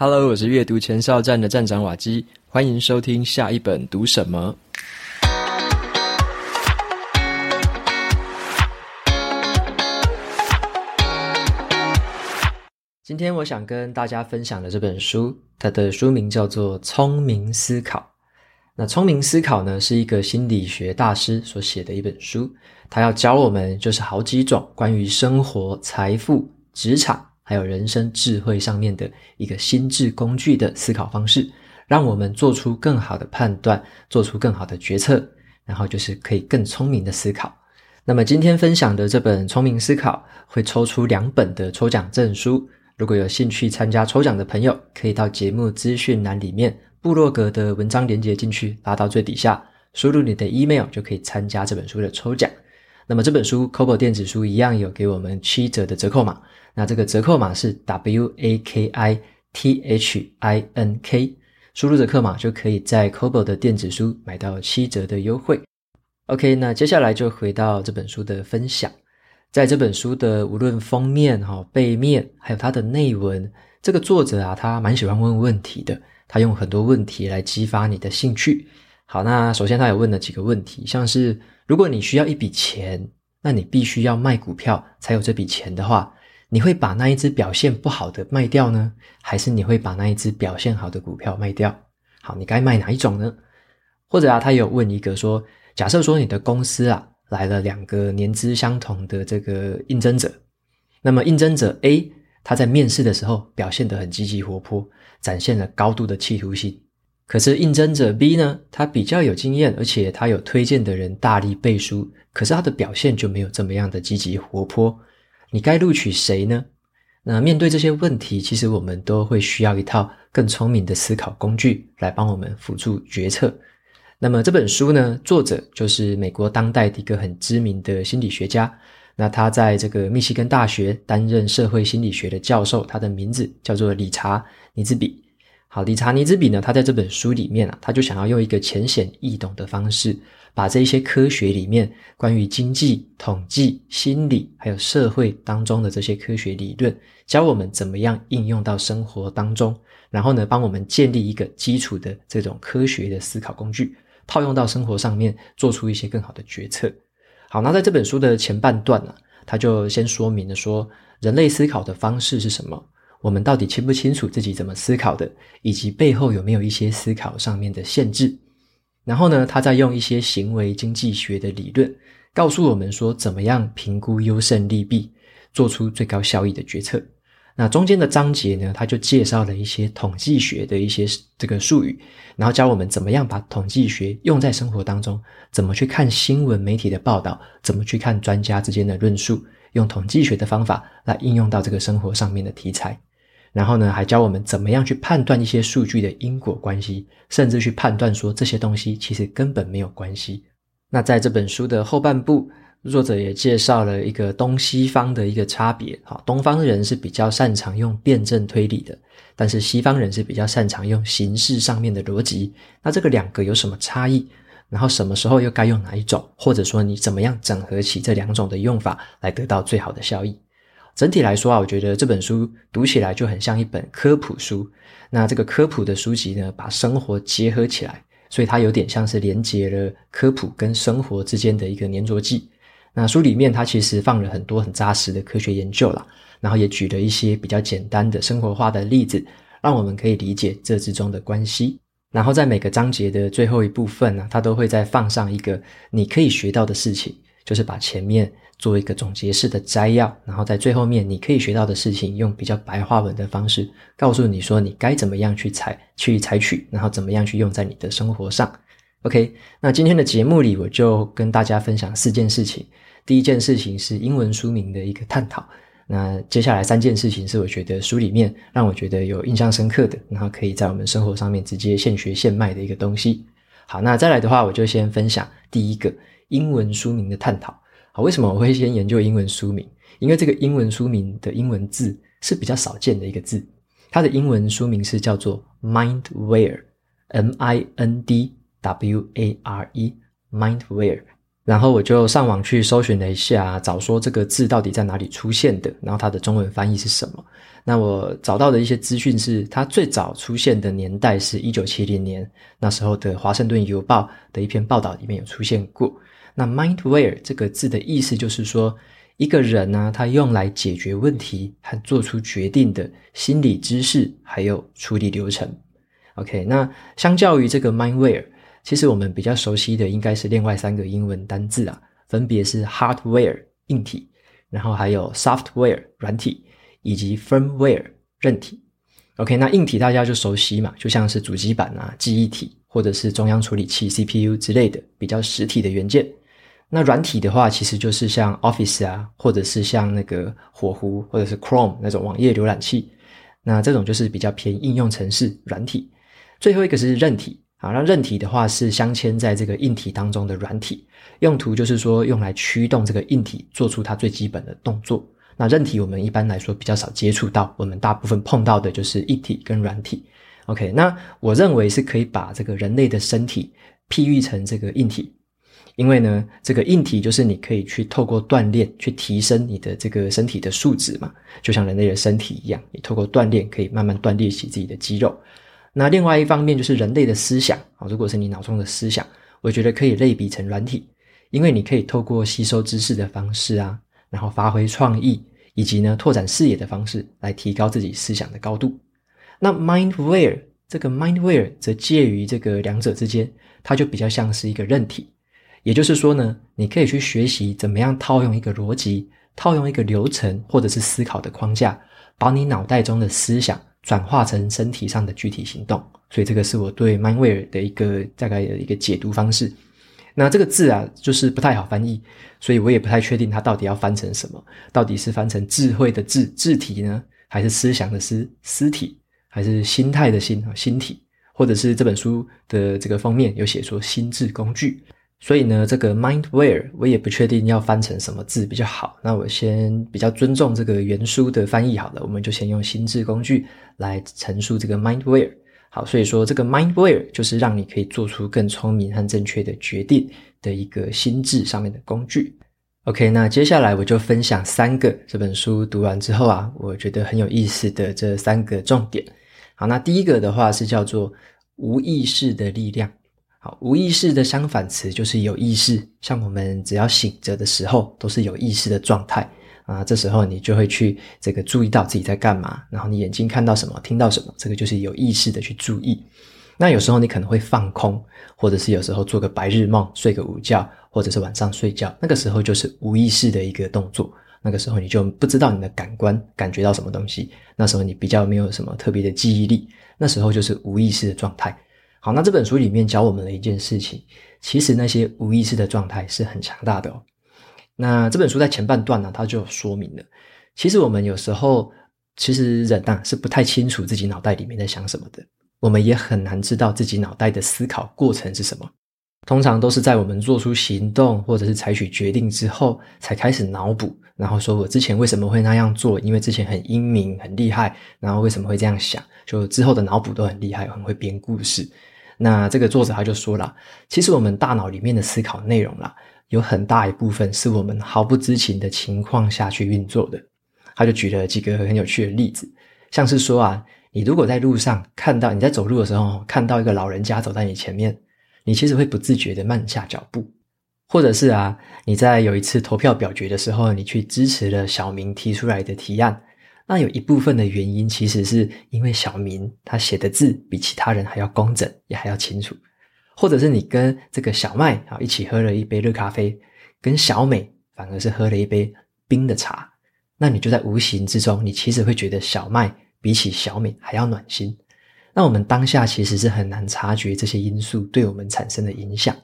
Hello，我是阅读前哨站的站长瓦基，欢迎收听下一本读什么。今天我想跟大家分享的这本书，它的书名叫做《聪明思考》。那《聪明思考》呢，是一个心理学大师所写的一本书，他要教我们就是好几种关于生活、财富、职场还有人生智慧上面的一个心智工具的思考方式，让我们做出更好的判断，做出更好的决策，然后就是可以更聪明的思考。那么今天分享的这本《聪明思考》会抽出两本的抽奖证书。如果有兴趣参加抽奖的朋友，可以到节目资讯栏里面部落格的文章连接进去，拉到最底下，输入你的 email 就可以参加这本书的抽奖。那么这本书 Kobo 电子书一样有给我们七折的折扣码，那这个折扣码是 W A K I T H I N K，输入折扣码就可以在 Kobo 的电子书买到七折的优惠。OK，那接下来就回到这本书的分享。在这本书的无论封面、哈背面，还有它的内文，这个作者啊，他蛮喜欢问问题的。他用很多问题来激发你的兴趣。好，那首先他有问了几个问题，像是如果你需要一笔钱，那你必须要卖股票才有这笔钱的话，你会把那一只表现不好的卖掉呢，还是你会把那一只表现好的股票卖掉？好，你该卖哪一种呢？或者啊，他有问一个说，假设说你的公司啊。来了两个年资相同的这个应征者，那么应征者 A 他在面试的时候表现得很积极活泼，展现了高度的企图心。可是应征者 B 呢，他比较有经验，而且他有推荐的人大力背书，可是他的表现就没有这么样的积极活泼。你该录取谁呢？那面对这些问题，其实我们都会需要一套更聪明的思考工具来帮我们辅助决策。那么这本书呢，作者就是美国当代的一个很知名的心理学家。那他在这个密西根大学担任社会心理学的教授，他的名字叫做理查尼兹比。好，理查尼兹比呢，他在这本书里面啊，他就想要用一个浅显易懂的方式，把这一些科学里面关于经济、统计、心理还有社会当中的这些科学理论，教我们怎么样应用到生活当中，然后呢，帮我们建立一个基础的这种科学的思考工具。套用到生活上面，做出一些更好的决策。好，那在这本书的前半段呢，他就先说明了说，人类思考的方式是什么，我们到底清不清楚自己怎么思考的，以及背后有没有一些思考上面的限制。然后呢，他再用一些行为经济学的理论，告诉我们说，怎么样评估优胜利弊，做出最高效益的决策。那中间的章节呢，他就介绍了一些统计学的一些这个术语，然后教我们怎么样把统计学用在生活当中，怎么去看新闻媒体的报道，怎么去看专家之间的论述，用统计学的方法来应用到这个生活上面的题材。然后呢，还教我们怎么样去判断一些数据的因果关系，甚至去判断说这些东西其实根本没有关系。那在这本书的后半部。作者也介绍了一个东西方的一个差别，哈，东方人是比较擅长用辩证推理的，但是西方人是比较擅长用形式上面的逻辑。那这个两个有什么差异？然后什么时候又该用哪一种？或者说你怎么样整合起这两种的用法来得到最好的效益？整体来说啊，我觉得这本书读起来就很像一本科普书。那这个科普的书籍呢，把生活结合起来，所以它有点像是连接了科普跟生活之间的一个粘着剂。那书里面它其实放了很多很扎实的科学研究啦，然后也举了一些比较简单的生活化的例子，让我们可以理解这之中的关系。然后在每个章节的最后一部分呢，它都会再放上一个你可以学到的事情，就是把前面做一个总结式的摘要，然后在最后面你可以学到的事情，用比较白话文的方式告诉你说你该怎么样去采去采取，然后怎么样去用在你的生活上。OK，那今天的节目里，我就跟大家分享四件事情。第一件事情是英文书名的一个探讨。那接下来三件事情是我觉得书里面让我觉得有印象深刻的，然后可以在我们生活上面直接现学现卖的一个东西。好，那再来的话，我就先分享第一个英文书名的探讨。为什么我会先研究英文书名？因为这个英文书名的英文字是比较少见的一个字，它的英文书名是叫做 Mindware，M-I-N-D。W A R E Mindware，然后我就上网去搜寻了一下，找说这个字到底在哪里出现的，然后它的中文翻译是什么。那我找到的一些资讯是，它最早出现的年代是一九七零年，那时候的《华盛顿邮报》的一篇报道里面有出现过。那 mindware 这个字的意思就是说，一个人呢、他用来解决问题和做出决定的心理知识还有处理流程。OK，那相较于这个 mindware。其实我们比较熟悉的应该是另外三个英文单字啊，分别是 hardware 硬体，然后还有 software 软体，以及 firmware 韧体。OK，那硬体大家就熟悉嘛，就像是主机板啊、记忆体或者是中央处理器 CPU 之类的比较实体的元件。那软体的话，其实就是像 Office 啊，或者是像那个火狐或者是 Chrome 那种网页浏览器。那这种就是比较偏应用程式软体。最后一个是韧体。啊，那韧体的话是镶嵌在这个硬体当中的软体，用途就是说用来驱动这个硬体做出它最基本的动作。那韧体我们一般来说比较少接触到，我们大部分碰到的就是硬体跟软体。OK，那我认为是可以把这个人类的身体譬喻成这个硬体，因为呢，这个硬体就是你可以去透过锻炼去提升你的这个身体的素质嘛，就像人类的身体一样，你透过锻炼可以慢慢锻炼起自己的肌肉。那另外一方面就是人类的思想啊，如果是你脑中的思想，我觉得可以类比成软体，因为你可以透过吸收知识的方式啊，然后发挥创意，以及呢拓展视野的方式来提高自己思想的高度。那 mindware 这个 mindware 则介于这个两者之间，它就比较像是一个韧体，也就是说呢，你可以去学习怎么样套用一个逻辑，套用一个流程或者是思考的框架，把你脑袋中的思想。转化成身体上的具体行动，所以这个是我对 m i n w a r e 的一个大概的一个解读方式。那这个字啊，就是不太好翻译，所以我也不太确定它到底要翻成什么，到底是翻成智慧的智智体呢，还是思想的思思体，还是心态的心啊心体，或者是这本书的这个封面有写说心智工具。所以呢，这个 mindware 我也不确定要翻成什么字比较好。那我先比较尊重这个原书的翻译好了，我们就先用心智工具来陈述这个 mindware。好，所以说这个 mindware 就是让你可以做出更聪明和正确的决定的一个心智上面的工具。OK，那接下来我就分享三个这本书读完之后啊，我觉得很有意思的这三个重点。好，那第一个的话是叫做无意识的力量。好，无意识的相反词就是有意识。像我们只要醒着的时候，都是有意识的状态啊。这时候你就会去这个注意到自己在干嘛，然后你眼睛看到什么，听到什么，这个就是有意识的去注意。那有时候你可能会放空，或者是有时候做个白日梦，睡个午觉，或者是晚上睡觉，那个时候就是无意识的一个动作。那个时候你就不知道你的感官感觉到什么东西，那时候你比较没有什么特别的记忆力，那时候就是无意识的状态。好，那这本书里面教我们的一件事情，其实那些无意识的状态是很强大的哦。那这本书在前半段呢，它就说明了，其实我们有时候，其实人呐是不太清楚自己脑袋里面在想什么的，我们也很难知道自己脑袋的思考过程是什么。通常都是在我们做出行动或者是采取决定之后，才开始脑补，然后说我之前为什么会那样做，因为之前很英明很厉害，然后为什么会这样想，就之后的脑补都很厉害，很会编故事。那这个作者他就说了，其实我们大脑里面的思考内容啦，有很大一部分是我们毫不知情的情况下去运作的。他就举了几个很有趣的例子，像是说啊，你如果在路上看到你在走路的时候看到一个老人家走在你前面，你其实会不自觉的慢下脚步，或者是啊，你在有一次投票表决的时候，你去支持了小明提出来的提案。那有一部分的原因，其实是因为小明他写的字比其他人还要工整，也还要清楚，或者是你跟这个小麦啊一起喝了一杯热咖啡，跟小美反而是喝了一杯冰的茶，那你就在无形之中，你其实会觉得小麦比起小美还要暖心。那我们当下其实是很难察觉这些因素对我们产生的影响，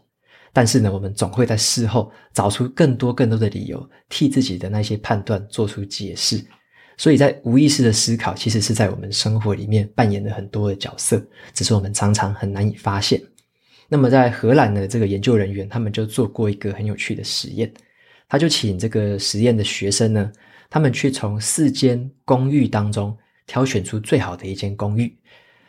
但是呢，我们总会在事后找出更多更多的理由，替自己的那些判断做出解释。所以在无意识的思考，其实是在我们生活里面扮演了很多的角色，只是我们常常很难以发现。那么在荷兰的这个研究人员，他们就做过一个很有趣的实验，他就请这个实验的学生呢，他们去从四间公寓当中挑选出最好的一间公寓。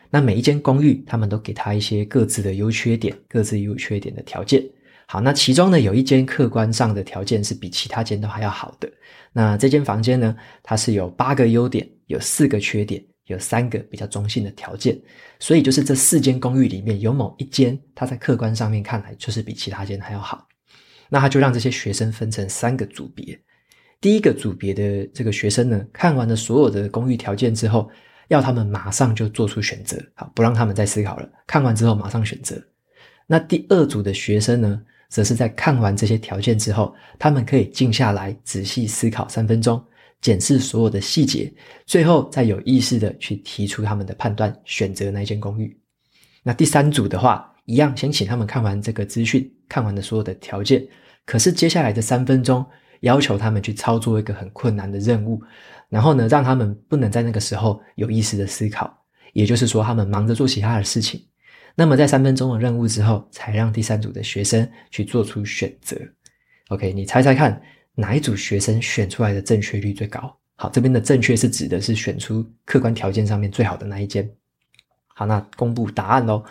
那每一间公寓，他们都给他一些各自的优缺点、各自优缺点的条件，好，那其中呢，有一间客观上的条件是比其他间都还要好的。那这间房间呢，它是有八个优点，有四个缺点，有三个比较中性的条件。所以就是这四间公寓里面有某一间，它在客观上面看来就是比其他间还要好。那他就让这些学生分成三个组别。第一个组别的这个学生呢，看完了所有的公寓条件之后，要他们马上就做出选择，好，不让他们再思考了。看完之后马上选择。那第二组的学生呢，则是在看完这些条件之后，他们可以静下来仔细思考三分钟，检视所有的细节，最后再有意识的去提出他们的判断，选择那间公寓。那第三组的话，一样先请他们看完这个资讯，看完了所有的条件，可是接下来的三分钟，要求他们去操作一个很困难的任务，然后呢，让他们不能在那个时候有意识的思考，也就是说，他们忙着做其他的事情。那么在三分钟的任务之后，才让第三组的学生去做出选择。OK，你猜猜看，哪一组学生选出来的正确率最高？好，这边的正确是指的是选出客观条件上面最好的那一间。好，那公布答案喽。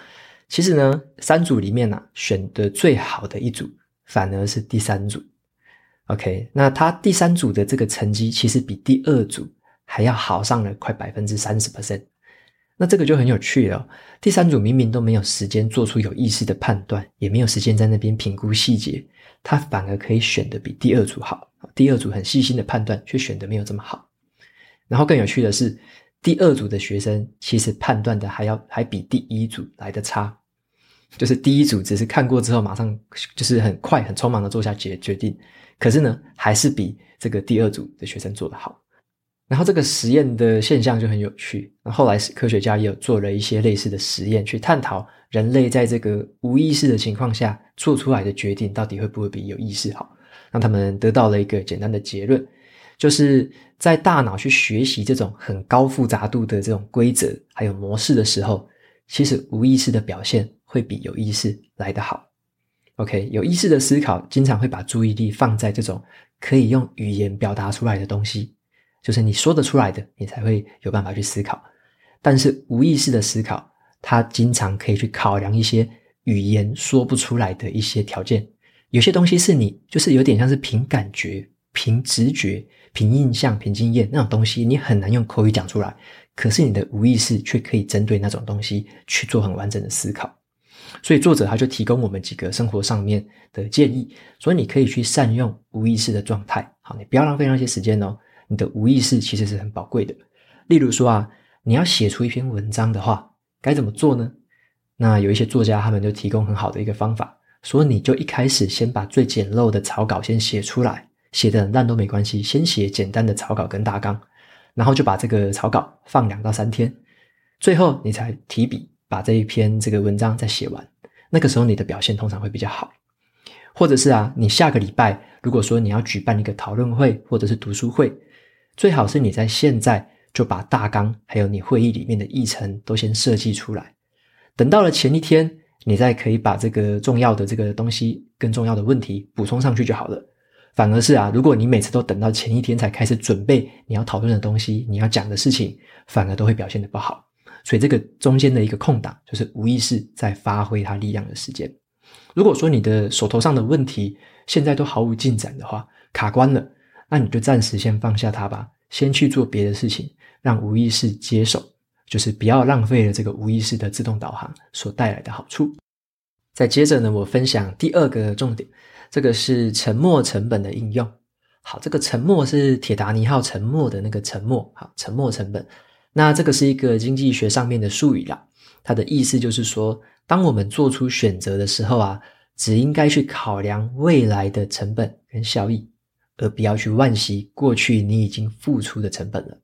其实呢，三组里面呢、啊，选的最好的一组反而是第三组。OK，那他第三组的这个成绩其实比第二组还要好上了快百分之三十 percent。那这个就很有趣了哦。第三组明明都没有时间做出有意识的判断，也没有时间在那边评估细节，他反而可以选的比第二组好。第二组很细心的判断，却选的没有这么好。然后更有趣的是，第二组的学生其实判断的还要还比第一组来的差。就是第一组只是看过之后马上就是很快很匆忙的做下决决定，可是呢，还是比这个第二组的学生做得好。然后这个实验的现象就很有趣。那后来科学家也有做了一些类似的实验，去探讨人类在这个无意识的情况下做出来的决定到底会不会比有意识好。让他们得到了一个简单的结论，就是在大脑去学习这种很高复杂度的这种规则还有模式的时候，其实无意识的表现会比有意识来得好。OK，有意识的思考经常会把注意力放在这种可以用语言表达出来的东西。就是你说得出来的，你才会有办法去思考。但是无意识的思考，它经常可以去考量一些语言说不出来的一些条件。有些东西是你就是有点像是凭感觉、凭直觉、凭印象、凭经验那种东西，你很难用口语讲出来。可是你的无意识却可以针对那种东西去做很完整的思考。所以作者他就提供我们几个生活上面的建议，所以你可以去善用无意识的状态。好，你不要浪费那些时间哦。你的无意识其实是很宝贵的。例如说啊，你要写出一篇文章的话，该怎么做呢？那有一些作家他们就提供很好的一个方法，说你就一开始先把最简陋的草稿先写出来，写的烂都没关系，先写简单的草稿跟大纲，然后就把这个草稿放两到三天，最后你才提笔把这一篇这个文章再写完。那个时候你的表现通常会比较好。或者是啊，你下个礼拜如果说你要举办一个讨论会或者是读书会。最好是你在现在就把大纲还有你会议里面的议程都先设计出来，等到了前一天，你再可以把这个重要的这个东西跟重要的问题补充上去就好了。反而是啊，如果你每次都等到前一天才开始准备你要讨论的东西，你要讲的事情，反而都会表现得不好。所以这个中间的一个空档，就是无意识在发挥它力量的时间。如果说你的手头上的问题现在都毫无进展的话，卡关了。那你就暂时先放下它吧，先去做别的事情，让无意识接手，就是不要浪费了这个无意识的自动导航所带来的好处。再接着呢，我分享第二个重点，这个是沉没成本的应用。好，这个沉没是铁达尼号沉没的那个沉没，好，沉没成本。那这个是一个经济学上面的术语啦，它的意思就是说，当我们做出选择的时候啊，只应该去考量未来的成本跟效益。而不要去惋惜过去你已经付出的成本了。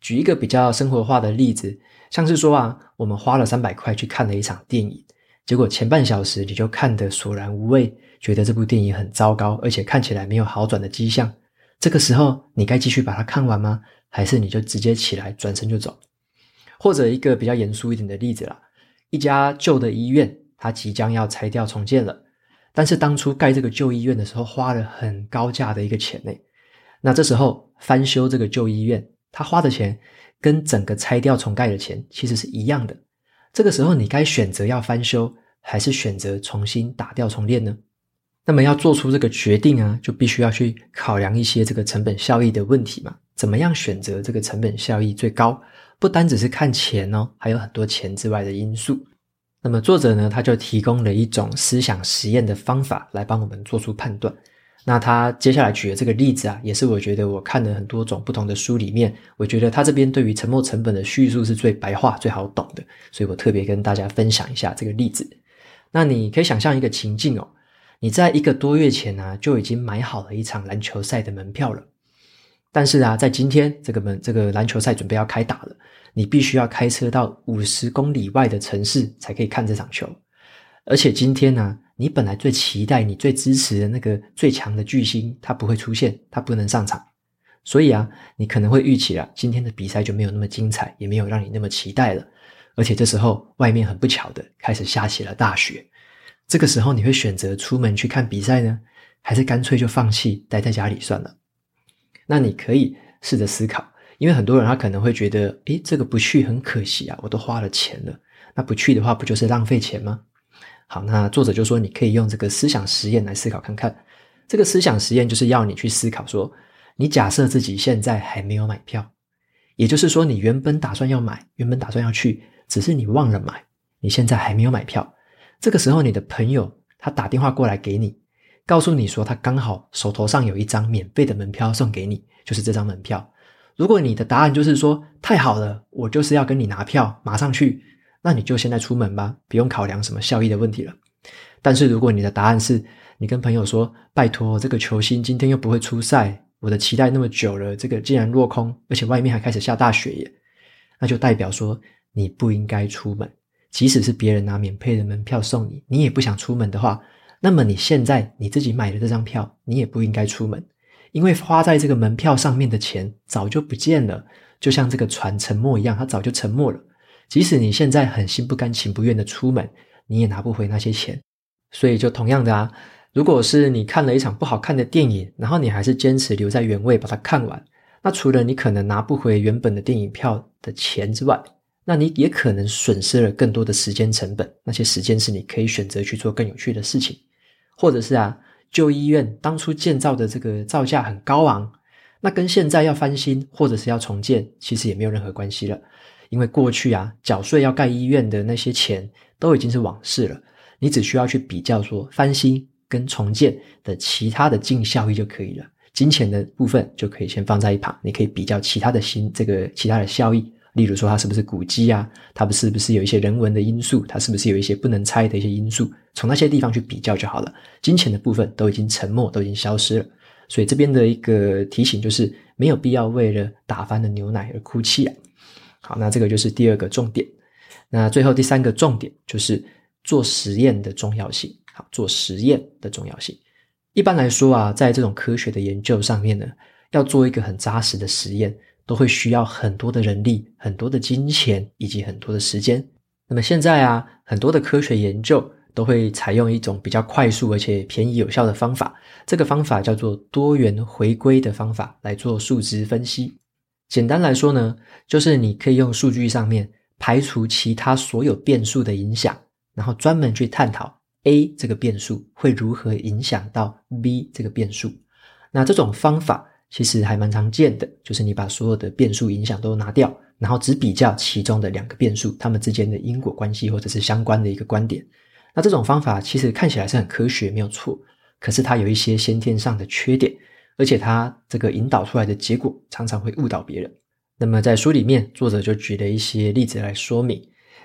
举一个比较生活化的例子，像是说啊，我们花了三百块去看了一场电影，结果前半小时你就看得索然无味，觉得这部电影很糟糕，而且看起来没有好转的迹象。这个时候，你该继续把它看完吗？还是你就直接起来转身就走？或者一个比较严肃一点的例子啦，一家旧的医院，它即将要拆掉重建了。但是当初盖这个旧医院的时候，花了很高价的一个钱呢。那这时候翻修这个旧医院，他花的钱跟整个拆掉重盖的钱其实是一样的。这个时候你该选择要翻修，还是选择重新打掉重练呢？那么要做出这个决定啊，就必须要去考量一些这个成本效益的问题嘛。怎么样选择这个成本效益最高？不单只是看钱哦，还有很多钱之外的因素。那么作者呢，他就提供了一种思想实验的方法来帮我们做出判断。那他接下来举的这个例子啊，也是我觉得我看了很多种不同的书里面，我觉得他这边对于沉没成本的叙述是最白话、最好懂的，所以我特别跟大家分享一下这个例子。那你可以想象一个情境哦，你在一个多月前呢、啊，就已经买好了一场篮球赛的门票了，但是啊，在今天这个门这个篮球赛准备要开打了，你必须要开车到五十公里外的城市才可以看这场球，而且今天呢、你本来最期待、你最支持的那个最强的巨星，他不会出现，他不能上场，所以啊，你可能会预期啊，今天的比赛就没有那么精彩，也没有让你那么期待了。而且这时候外面很不巧的开始下起了大雪，这个时候你会选择出门去看比赛呢，还是干脆就放弃待在家里算了？那你可以试着思考，因为很多人他可能会觉得，诶，这个不去很可惜啊，我都花了钱了，那不去的话不就是浪费钱吗？好，那作者就说，你可以用这个思想实验来思考看看。这个思想实验就是要你去思考说，你假设自己现在还没有买票，也就是说，你原本打算要买，原本打算要去，只是你忘了买，你现在还没有买票。这个时候，你的朋友他打电话过来给你，告诉你说他刚好手头上有一张免费的门票送给你，就是这张门票。如果你的答案就是说太好了，我就是要跟你拿票，马上去。那你就现在出门吧，不用考量什么效益的问题了。但是如果你的答案是，你跟朋友说，拜托，这个球星今天又不会出赛，我的期待那么久了，这个竟然落空，而且外面还开始下大雪耶，那就代表说你不应该出门。即使是别人拿免费的门票送你，你也不想出门的话，那么你现在你自己买的这张票，你也不应该出门，因为花在这个门票上面的钱早就不见了，就像这个船沉没一样，它早就沉没了。即使你现在很心不甘情不愿的出门，你也拿不回那些钱。所以就同样的啊，如果是你看了一场不好看的电影，然后你还是坚持留在原位把它看完，那除了你可能拿不回原本的电影票的钱之外，那你也可能损失了更多的时间成本。那些时间是你可以选择去做更有趣的事情，或者是啊，旧医院当初建造的这个造价很高昂，那跟现在要翻新或者是要重建，其实也没有任何关系了。因为过去啊，缴税要盖医院的那些钱都已经是往事了，你只需要去比较说翻新跟重建的其他的净效益就可以了。金钱的部分就可以先放在一旁，你可以比较其他的新这个其他的效益，例如说它是不是古迹啊，它是不是有一些人文的因素，它是不是有一些不能拆的一些因素，从那些地方去比较就好了。金钱的部分都已经沉默，都已经消失了，所以这边的一个提醒就是没有必要为了打翻的牛奶而哭泣啊。好，那这个就是第二个重点。那最后第三个重点就是做实验的重要性。好，做实验的重要性。一般来说啊，在这种科学的研究上面呢，要做一个很扎实的实验，都会需要很多的人力、很多的金钱以及很多的时间。那么现在啊，很多的科学研究都会采用一种比较快速而且便宜有效的方法，这个方法叫做多元回归的方法来做数值分析。简单来说呢，就是你可以用数据上面排除其他所有变数的影响，然后专门去探讨 A 这个变数会如何影响到 B 这个变数。那这种方法其实还蛮常见的，就是你把所有的变数影响都拿掉，然后只比较其中的两个变数，它们之间的因果关系或者是相关的一个观点。那这种方法其实看起来是很科学，没有错，可是它有一些先天上的缺点。而且它这个引导出来的结果常常会误导别人。那么在书里面，作者就举了一些例子来说明，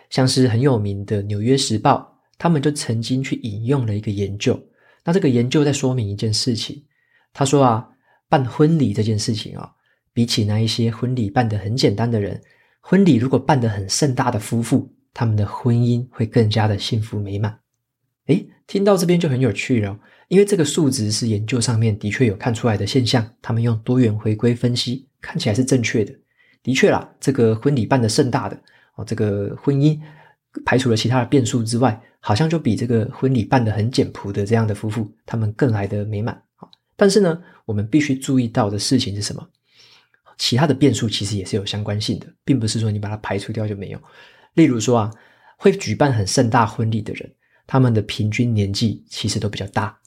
像是很有名的《纽约时报》，他们就曾经去引用了一个研究。那这个研究在说明一件事情，他说啊，办婚礼这件事情啊，比起那一些婚礼办得很简单的人，婚礼如果办得很盛大的夫妇，他们的婚姻会更加的幸福美满。诶，听到这边就很有趣了。因为这个数值是研究上面的确有看出来的现象，他们用多元回归分析，看起来是正确的。的确啦，这个婚礼办得盛大的哦，这个婚姻排除了其他的变数之外，好像就比这个婚礼办得很简朴的这样的夫妇，他们更来得美满。但是呢，我们必须注意到的事情是什么？其他的变数其实也是有相关性的，并不是说你把它排除掉就没有。例如说啊，会举办很盛大婚礼的人，他们的平均年纪其实都比较大。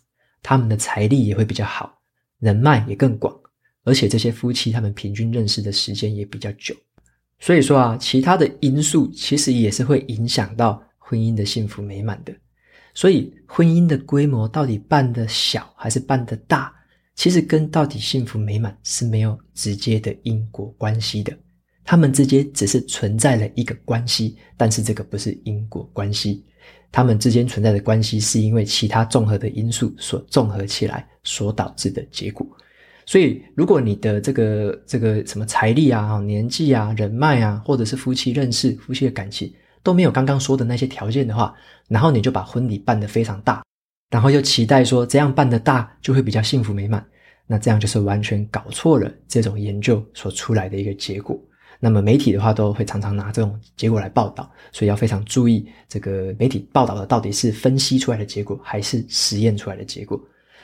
他们的财力也会比较好，人脉也更广，而且这些夫妻他们平均认识的时间也比较久。所以说啊，其他的因素其实也是会影响到婚姻的幸福美满的。所以，婚姻的规模到底办得小还是办得大，其实跟到底幸福美满是没有直接的因果关系的。他们之间只是存在了一个关系，但是这个不是因果关系。他们之间存在的关系是因为其他综合的因素所综合起来所导致的结果。所以，如果你的这个这个什么财力啊、年纪啊、人脉啊，或者是夫妻认识、夫妻的感情，都没有刚刚说的那些条件的话，然后你就把婚礼办得非常大，然后又期待说这样办得大就会比较幸福美满，那这样就是完全搞错了这种研究所出来的一个结果。那么媒体的话都会常常拿这种结果来报道，所以要非常注意这个媒体报道的到底是分析出来的结果还是实验出来的结果。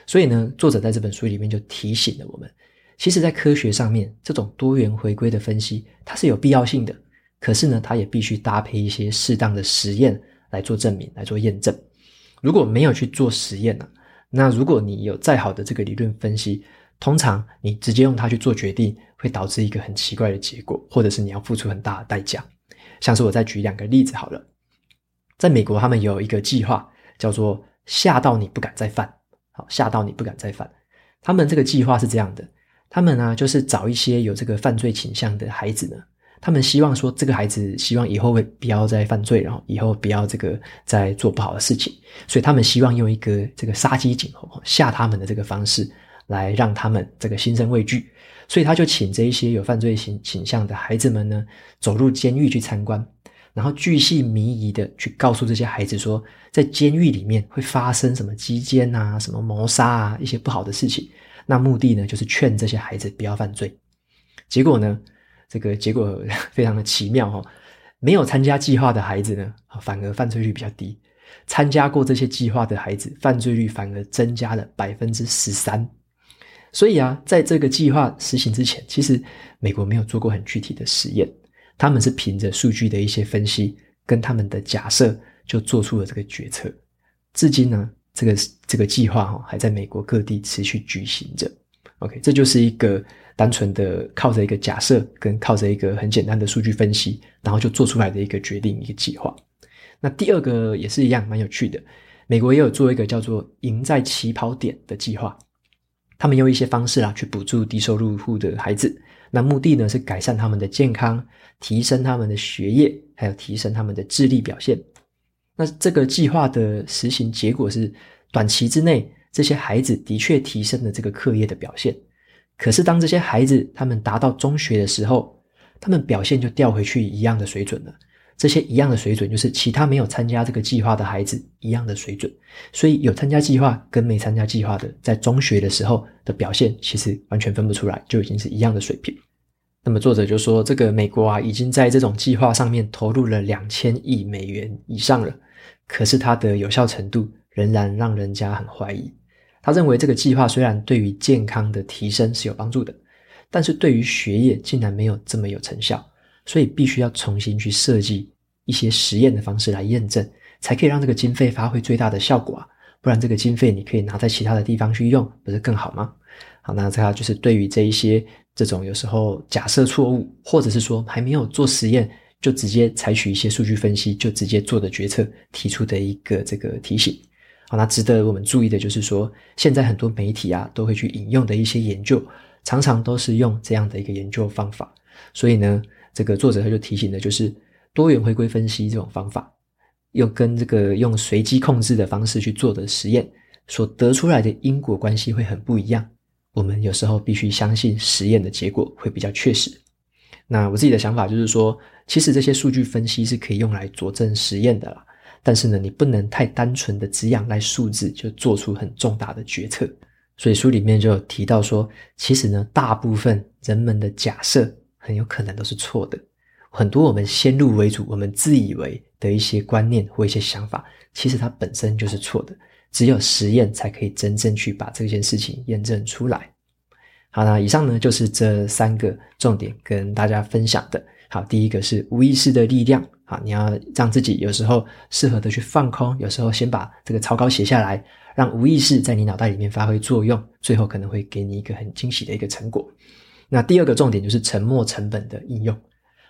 所以呢，作者在这本书里面就提醒了我们，其实在科学上面，这种多元回归的分析它是有必要性的。可是呢，它也必须搭配一些适当的实验来做证明、来做验证。如果没有去做实验呢、那如果你有再好的这个理论分析，通常你直接用它去做决定，会导致一个很奇怪的结果，或者是你要付出很大的代价。像是我再举两个例子好了，在美国他们有一个计划叫做“吓到你不敢再犯”，好，吓到你不敢再犯。他们这个计划是这样的，他们呢就是找一些有这个犯罪倾向的孩子呢。他们希望说，这个孩子希望以后会不要再犯罪，然后以后不要这个再做不好的事情，所以他们希望用一个这个杀鸡儆猴吓他们的这个方式，来让他们这个心生畏惧。所以他就请这一些有犯罪倾倾向的孩子们呢，走入监狱去参观，然后巨细靡遗的去告诉这些孩子说，在监狱里面会发生什么击奸啊、什么谋杀啊一些不好的事情。那目的呢，就是劝这些孩子不要犯罪。结果呢，这个结果 非常的奇妙哈，没有参加计划的孩子呢，反而犯罪率比较低；参加过这些计划的孩子，犯罪率反而增加了百分之十三。所以啊，在这个计划实行之前，其实美国没有做过很具体的实验，他们是凭着数据的一些分析跟他们的假设，就做出了这个决策。至今呢，这个这个计划哈还在美国各地持续举行着。OK，这就是一个。单纯的靠着一个假设，跟靠着一个很简单的数据分析，然后就做出来的一个决定，一个计划。那第二个也是一样，蛮有趣的。美国也有做一个叫做“赢在起跑点”的计划，他们用一些方式啊去补助低收入户的孩子，那目的呢是改善他们的健康，提升他们的学业，还有提升他们的智力表现。那这个计划的实行结果是，短期之内，这些孩子的确提升了这个课业的表现。可是，当这些孩子他们达到中学的时候，他们表现就掉回去一样的水准了。这些一样的水准，就是其他没有参加这个计划的孩子一样的水准。所以，有参加计划跟没参加计划的，在中学的时候的表现，其实完全分不出来，就已经是一样的水平。那么，作者就说，这个美国啊，已经在这种计划上面投入了两千亿美元以上了，可是它的有效程度仍然让人家很怀疑。他认为这个计划虽然对于健康的提升是有帮助的，但是对于学业竟然没有这么有成效，所以必须要重新去设计一些实验的方式来验证，才可以让这个经费发挥最大的效果啊！不然这个经费你可以拿在其他的地方去用，不是更好吗？好，那这个就是对于这一些这种有时候假设错误，或者是说还没有做实验就直接采取一些数据分析就直接做的决策提出的一个这个提醒。好，那值得我们注意的就是说，现在很多媒体啊都会去引用的一些研究，常常都是用这样的一个研究方法。所以呢，这个作者他就提醒的就是多元回归分析这种方法，又跟这个用随机控制的方式去做的实验所得出来的因果关系会很不一样。我们有时候必须相信实验的结果会比较确实。那我自己的想法就是说，其实这些数据分析是可以用来佐证实验的啦。但是呢，你不能太单纯的只仰赖数字就做出很重大的决策。所以书里面就有提到说，其实呢，大部分人们的假设很有可能都是错的。很多我们先入为主、我们自以为的一些观念或一些想法，其实它本身就是错的。只有实验才可以真正去把这件事情验证出来。好，那以上呢就是这三个重点跟大家分享的。好，第一个是无意识的力量。好，你要让自己有时候适合的去放空，有时候先把这个草稿写下来，让无意识在你脑袋里面发挥作用，最后可能会给你一个很惊喜的一个成果。那第二个重点就是沉没成本的应用。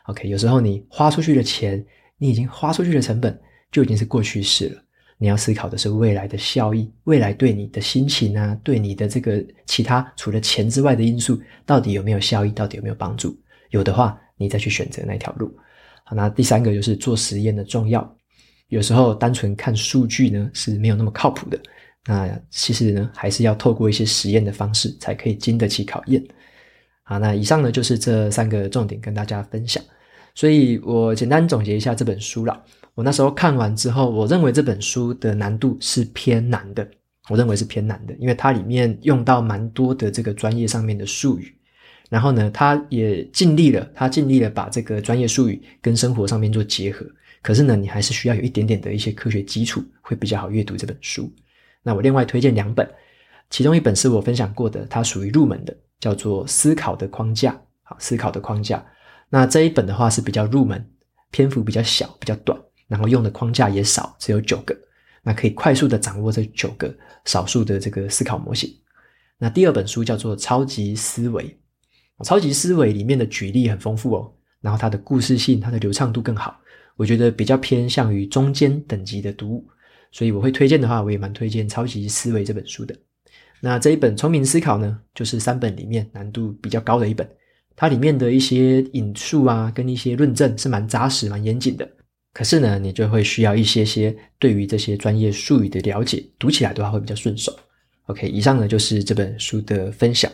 OK，有时候你花出去的钱，你已经花出去的成本就已经是过去式了。你要思考的是未来的效益，未来对你的心情啊，对你的这个其他除了钱之外的因素，到底有没有效益，到底有没有帮助？有的话，你再去选择那条路。好，那第三个就是做实验的重要。有时候单纯看数据呢是没有那么靠谱的。那其实呢，还是要透过一些实验的方式，才可以经得起考验。好，那以上呢就是这三个重点跟大家分享。所以我简单总结一下这本书啦。我那时候看完之后，我认为这本书的难度是偏难的。我认为是偏难的，因为它里面用到蛮多的这个专业上面的术语，然后呢，他也尽力了，他尽力了把这个专业术语跟生活上面做结合。可是呢，你还是需要有一点点的一些科学基础，会比较好阅读这本书。那我另外推荐两本，其中一本是我分享过的，它属于入门的，叫做《思考的框架》。好，《思考的框架》。那这一本的话是比较入门，篇幅比较小，比较短。然后用的框架也少，只有九个，那可以快速的掌握这九个少数的这个思考模型。那第二本书叫做《超级思维》，超级思维里面的举例很丰富哦，然后它的故事性、它的流畅度更好，我觉得比较偏向于中间等级的读物，所以我会推荐的话，我也蛮推荐《超级思维》这本书的。那这一本《聪明思考》呢，就是三本里面难度比较高的一本，它里面的一些引述啊，跟一些论证是蛮扎实、蛮严谨的。可是呢，你就会需要一些些对于这些专业术语的了解，读起来的话会比较顺手。OK，以上呢就是这本书的分享。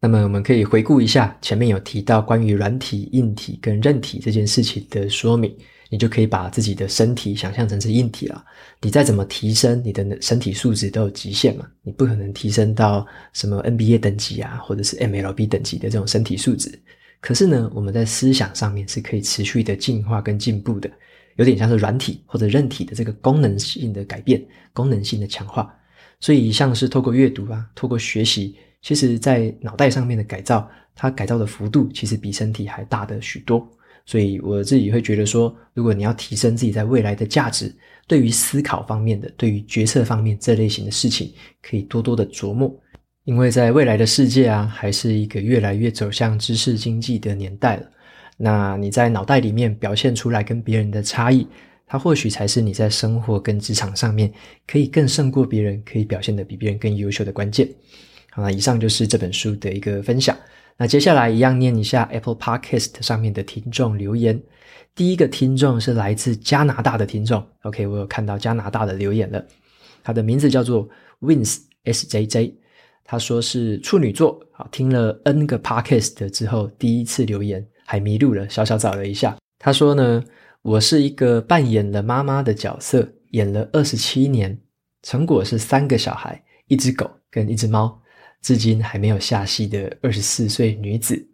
那么我们可以回顾一下前面有提到关于软体、硬体跟韧体这件事情的说明，你就可以把自己的身体想象成是硬体了。你再怎么提升你的身体素质都有极限嘛，你不可能提升到什么 NBA 等级啊，或者是 MLB 等级的这种身体素质。可是呢，我们在思想上面是可以持续的进化跟进步的。有点像是软体或者韧体的这个功能性的改变，功能性的强化，所以像是透过阅读啊，透过学习，其实在脑袋上面的改造，它改造的幅度其实比身体还大的许多。所以我自己会觉得说，如果你要提升自己在未来的价值，对于思考方面的，对于决策方面这类型的事情，可以多多的琢磨，因为在未来的世界啊，还是一个越来越走向知识经济的年代了。那你在脑袋里面表现出来跟别人的差异，它或许才是你在生活跟职场上面可以更胜过别人，可以表现得比别人更优秀的关键。好，那以上就是这本书的一个分享。那接下来一样念一下 Apple Podcast 上面的听众留言。第一个听众是来自加拿大的听众，OK，我有看到加拿大的留言了。他的名字叫做 Wins SJJ，他说是处女座，啊，听了 N 个 Podcast 之后第一次留言。还迷路了，小小找了一下。他说呢，我是一个扮演了妈妈的角色，演了二十七年，成果是三个小孩，一只狗跟一只猫，至今还没有下戏的二十四岁女子。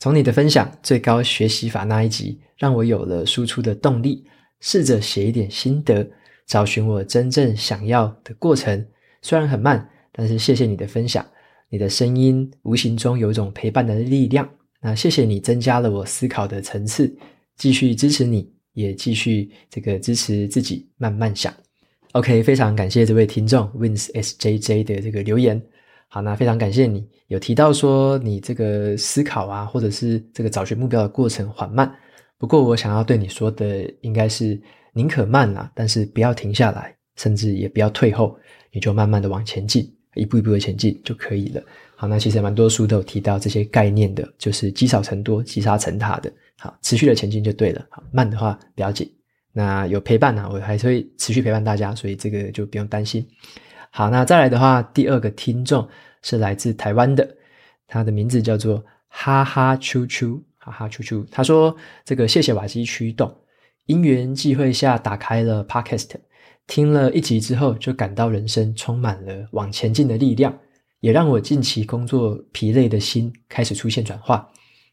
从你的分享最高学习法那一集，让我有了输出的动力，试着写一点心得，找寻我真正想要的过程。虽然很慢，但是谢谢你的分享，你的声音无形中有一种陪伴的力量。那谢谢你增加了我思考的层次，继续支持你，也继续这个支持自己慢慢想。OK，非常感谢这位听众 Wins SJJ 的这个留言。好，那非常感谢你有提到说你这个思考啊，或者是这个找寻目标的过程缓慢。不过我想要对你说的应该是宁可慢啊，但是不要停下来，甚至也不要退后，你就慢慢的往前进，一步一步的前进就可以了。好，那其实蛮多书都有提到这些概念的，就是积少成多、积沙成塔的。好，持续的前进就对了。好，慢的话不要紧。那有陪伴呢、我还是会持续陪伴大家，所以这个就不用担心。好，那再来的话，第二个听众是来自台湾的，他的名字叫做哈哈啾啾，哈哈啾啾。他说：“这个谢谢瓦基驱动，因缘际会下打开了 Podcast，听了一集之后，就感到人生充满了往前进的力量。”也让我近期工作疲累的心开始出现转化，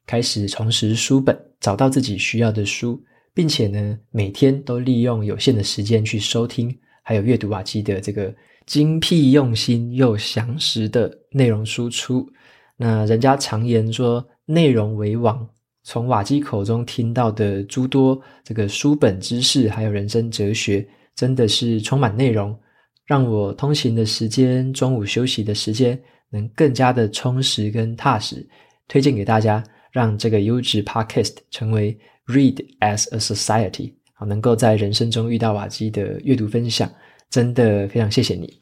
开始重拾书本，找到自己需要的书，并且呢，每天都利用有限的时间去收听，还有阅读瓦基的这个精辟用心又详实的内容输出。那人家常言说，内容为王，从瓦基口中听到的诸多这个书本知识，还有人生哲学，真的是充满内容。让我通勤的时间、中午休息的时间能更加的充实跟踏实，推荐给大家，让这个优质 Podcast 成为 Read as a Society，好，能够在人生中遇到瓦基的阅读分享，真的非常谢谢你。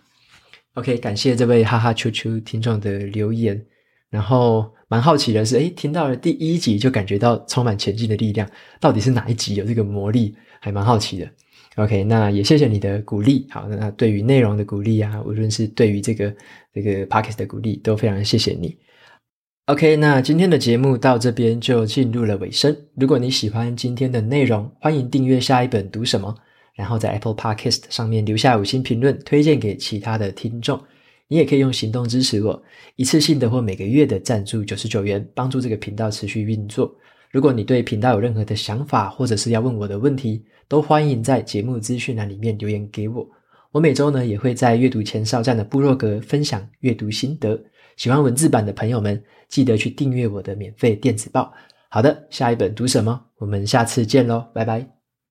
OK，感谢这位哈哈啾啾听众的留言，然后蛮好奇的是，诶，听到了第一集就感觉到充满前进的力量，到底是哪一集有这个魔力？还蛮好奇的。OK，那也谢谢你的鼓励。好，那对于内容的鼓励啊，无论是对于这个这个 Podcast 的鼓励，都非常谢谢你。OK，那今天的节目到这边就进入了尾声。如果你喜欢今天的内容，欢迎订阅下一本读什么，然后在 Apple Podcast 上面留下五星评论，推荐给其他的听众。你也可以用行动支持我，一次性的或每个月的赞助九十九元，帮助这个频道持续运作。如果你对频道有任何的想法，或者是要问我的问题，都欢迎在节目资讯栏里面留言给我。我每周呢也会在阅读前哨站的部落格分享阅读心得。喜欢文字版的朋友们，记得去订阅我的免费电子报。好的，下一本读什么？我们下次见喽，拜拜。